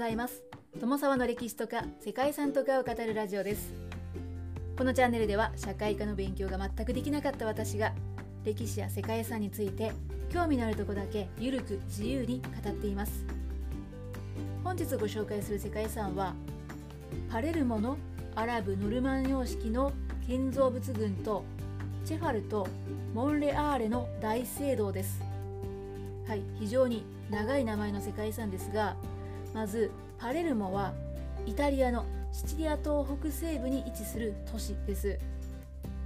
ざいます。友沢の歴史とか世界遺産とかを語るラジオです。このチャンネルでは社会科の勉強が全くできなかった私が歴史や世界遺産について興味のあるとこだけゆるく自由に語っています。本日ご紹介する世界遺産はパレルモのアラブ・ノルマン様式の建造物群とチェファルとモンレアーレの大聖堂です。はい非常に長い名前の世界遺産ですがまずパレルモはイタリアのシチリア島北西部に位置する都市です。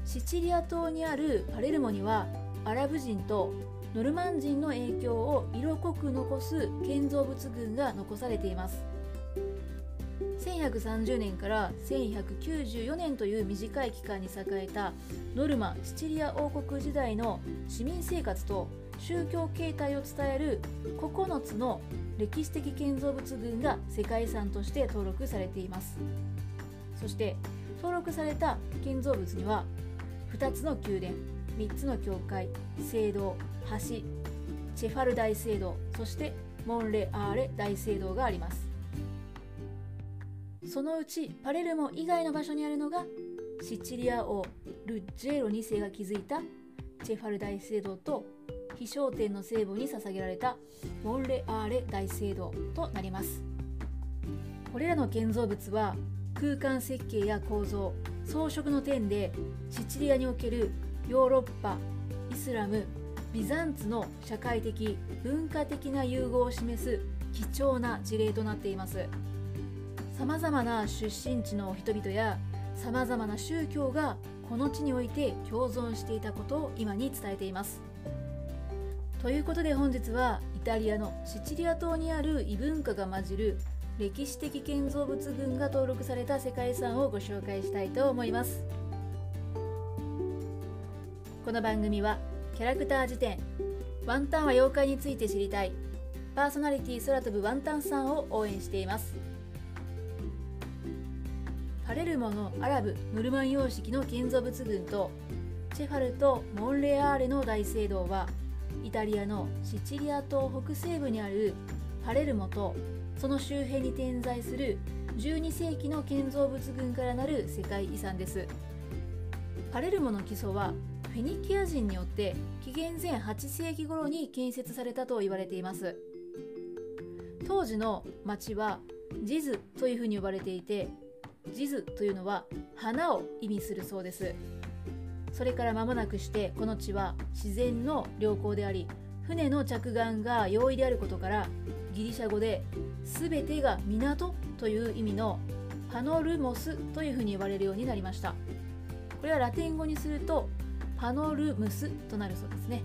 シチリア島にあるパレルモにはアラブ人とノルマン人の影響を色濃く残す建造物群が残されています。1130年から1194年という短い期間に栄えたノルマ・シチリア王国時代の市民生活と宗教形態を伝える9つの歴史的建造物群が世界遺産として登録されています。そして登録された建造物には2つの宮殿3つの教会聖堂橋チェファル大聖堂そしてモンレアーレ大聖堂があります。そのうちパレルモ以外の場所にあるのがシチリア王ルッジェーロ2世が築いたチェファル大聖堂と飛翔天の聖母に捧げられたモンレアーレ大聖堂となります。これらの建造物は空間設計や構造装飾の点でシチリアにおけるヨーロッパイスラムビザンツの社会的文化的な融合を示す貴重な事例となっています。さまざまな出身地の人々やさまざまな宗教がこの地において共存していたことを今に伝えています。ということで本日はイタリアのシチリア島にある異文化が混じる歴史的建造物群が登録された世界遺産をご紹介したいと思います。この番組はキャラクター辞典ワンタンは妖怪について知りたいパーソナリティ空飛ぶワンタンさんを応援しています。パレルモのアラブ・ムルマン様式の建造物群とチェファルとモンレアーレの大聖堂はイタリアのシチリア島北西部にあるパレルモとその周辺に点在する12世紀の建造物群からなる世界遺産です。パレルモの基礎はフェニキア人によって紀元前8世紀頃に建設されたと言われています。当時の町はジズというふうに呼ばれていてジズというのは花を意味するそうです。それから間もなくしてこの地は自然の良好であり船の着岸が容易であることからギリシャ語で全てが港という意味のパノルモスというふうに呼ばれるようになりました。これはラテン語にするとパノルムスとなるそうですね。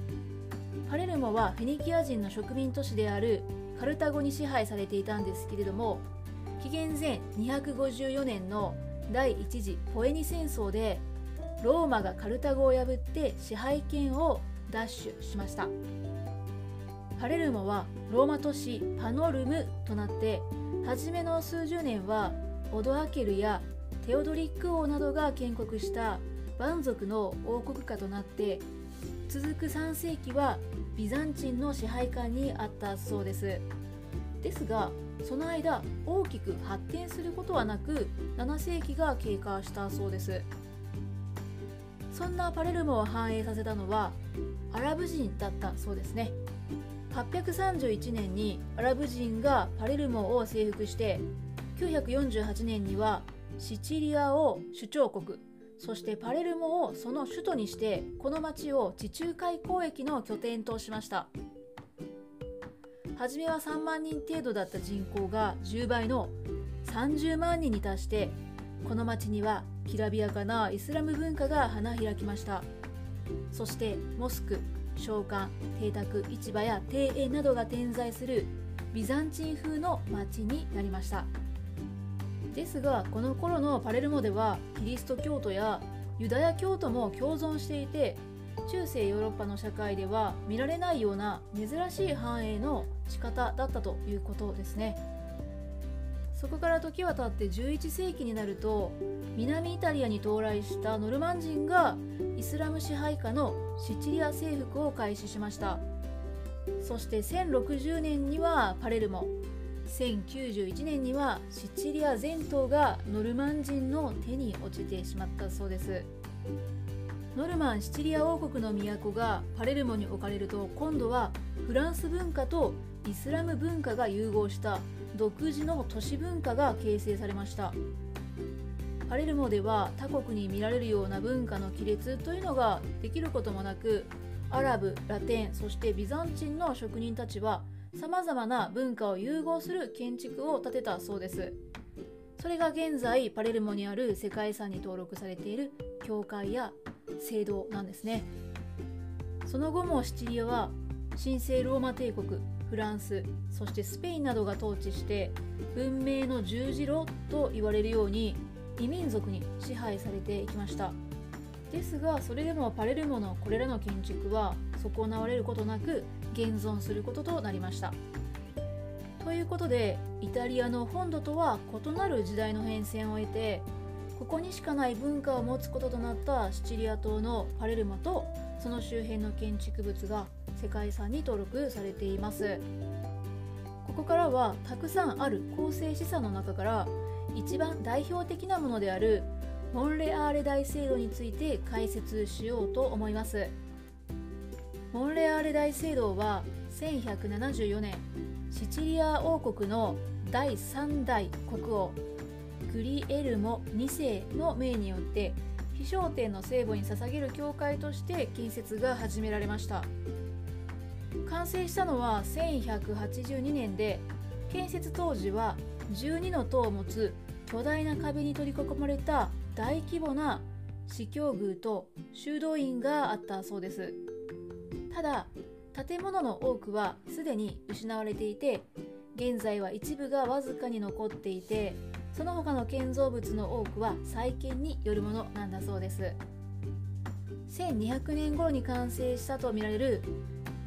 パレルモはフェニキア人の植民都市であるカルタゴに支配されていたんですけれども紀元前254年の第一次ポエニ戦争でローマがカルタゴを破って支配権を奪取しました。パレルモはローマ都市パノルムとなって初めの数十年はオドアケルやテオドリック王などが建国した蛮族の王国家となって続く3世紀はビザンチンの支配下にあったそうです。ですがその間大きく発展することはなく7世紀が経過したそうです。そんなパレルモを繁栄させたのはアラブ人だったそうですね。831年にアラブ人がパレルモを征服して948年にはシチリアを首長国そしてパレルモをその首都にしてこの町を地中海交易の拠点としました。初めは3万人程度だった人口が10倍の30万人に達してこの町にはきらびやかなイスラム文化が花開きました。そしてモスク商館邸宅市場や庭園などが点在するビザンチン風の町になりました。ですがこの頃のパレルモではキリスト教徒やユダヤ教徒も共存していて中世ヨーロッパの社会では見られないような珍しい繁栄の仕方だったということですね。そこから時は経って11世紀になると南イタリアに到来したノルマン人がイスラム支配下のシチリア征服を開始しました。そして1060年にはパレルモ。1091年にはシチリア全島がノルマン人の手に落ちてしまったそうです。ノルマンシチリア王国の都がパレルモに置かれると今度はフランス文化とイスラム文化が融合した独自の都市文化が形成されました。パレルモでは他国に見られるような文化の亀裂というのができることもなくアラブラテンそしてビザンチンの職人たちはさまざまな文化を融合する建築を建てたそうです。それが現在パレルモにある世界遺産に登録されている教会や聖堂なんですね。その後もシチリアは神聖ローマ帝国フランスそしてスペインなどが統治して文明の十字路と言われるように異民族に支配されていきました。ですがそれでもパレルモのこれらの建築は損なわれることなく現存することとなりました。ということでイタリアの本土とは異なる時代の変遷を得てここにしかない文化を持つこととなったシチリア島のパレルモとその周辺の建築物が世界遺産に登録されています。ここからはたくさんある構成資産の中から一番代表的なものであるモンレアーレ大聖堂について解説しようと思います。モンレアーレ大聖堂は1174年シチリア王国の第3代国王グリエルモ2世の命によって飛翔天の聖母に捧げる教会として建設が始められました。完成したのは1182年で建設当時は12の塔を持つ巨大な壁に取り囲まれた大規模な司教宮と修道院があったそうです。ただ建物の多くはすでに失われていて現在は一部がわずかに残っていてその他の建造物の多くは再建によるものなんだそうです。1200年頃に完成したとみられる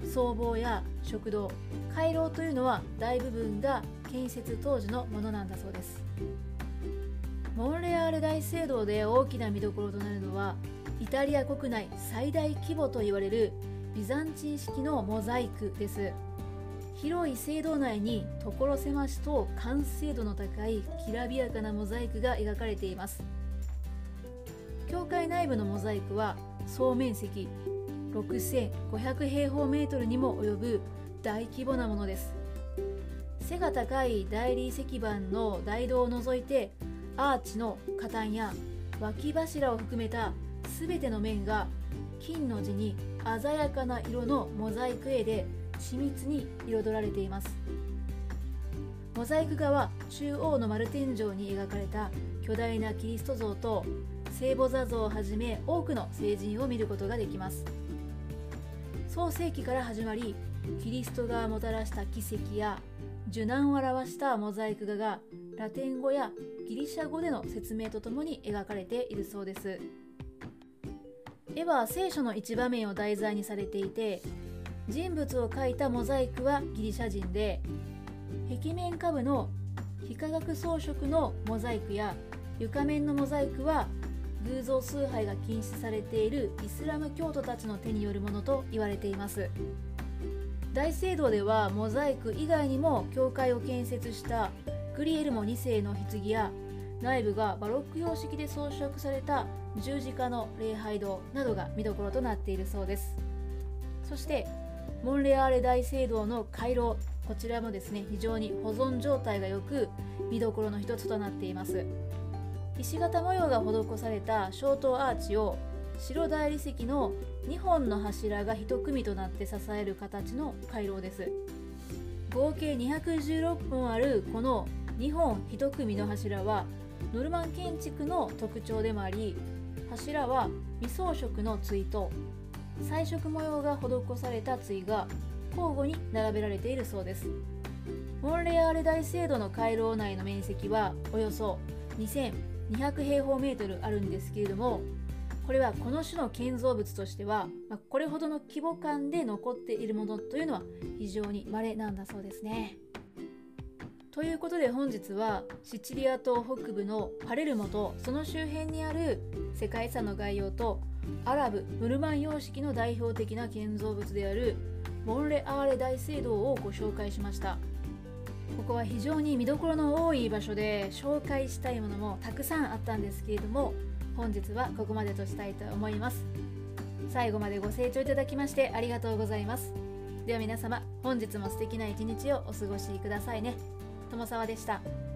僧帽や食堂回廊というのは大部分が建設当時のものなんだそうです。モンレアール大聖堂で大きな見どころとなるのはイタリア国内最大規模と言われるビザンチン式のモザイクです。広い聖堂内に所狭しと完成度の高いきらびやかなモザイクが描かれています。教会内部のモザイクは総面積6500平方メートルにも及ぶ大規模なものです。背が高い大理石板の大道を除いてアーチの下端や脇柱を含めた全ての面が金の字に鮮やかな色のモザイク絵で緻密に彩られています。モザイク画は中央の丸天井に描かれた巨大なキリスト像と聖母座像をはじめ多くの聖人を見ることができます。創世紀から始まりキリストがもたらした奇跡や受難を表したモザイク画がラテン語やギリシャ語での説明とともに描かれているそうです。絵は聖書の一場面を題材にされていて人物を描いたモザイクはギリシャ人で壁面下部の非化学装飾のモザイクや床面のモザイクは偶像崇拝が禁止されているイスラム教徒たちの手によるものと言われています。大聖堂ではモザイク以外にも教会を建設したグリエルモ2世の棺や内部がバロック様式で装飾された十字架の礼拝堂などが見どころとなっているそうです。そしてモンレアーレ大聖堂の回廊こちらもですね非常に保存状態が良く見どころの一つとなっています。石型模様が施された小塔アーチを白大理石の2本の柱が1組となって支える形の回廊です。合計216本あるこの2本1組の柱はノルマン建築の特徴でもあり柱は未装飾の対と彩色模様が施された対が交互に並べられているそうです。モンレアール大聖堂の回廊内の面積はおよそ200平方メートルあるんですけれどもこれはこの種の建造物としては、まこれほどの規模感で残っているものというのは非常に稀なんだそうですね。ということで本日はシチリア島北部のパレルモとその周辺にある世界遺産の概要とアラブ・ムルマン様式の代表的な建造物であるモンレアーレ大聖堂をご紹介しましたここは非常に見どころの多い場所で紹介したいものもたくさんあったんですけれども本日はここまでとしたいと思います。最後までご清聴いただきましてありがとうございます。では皆様本日も素敵な一日をお過ごしくださいね。友沢でした。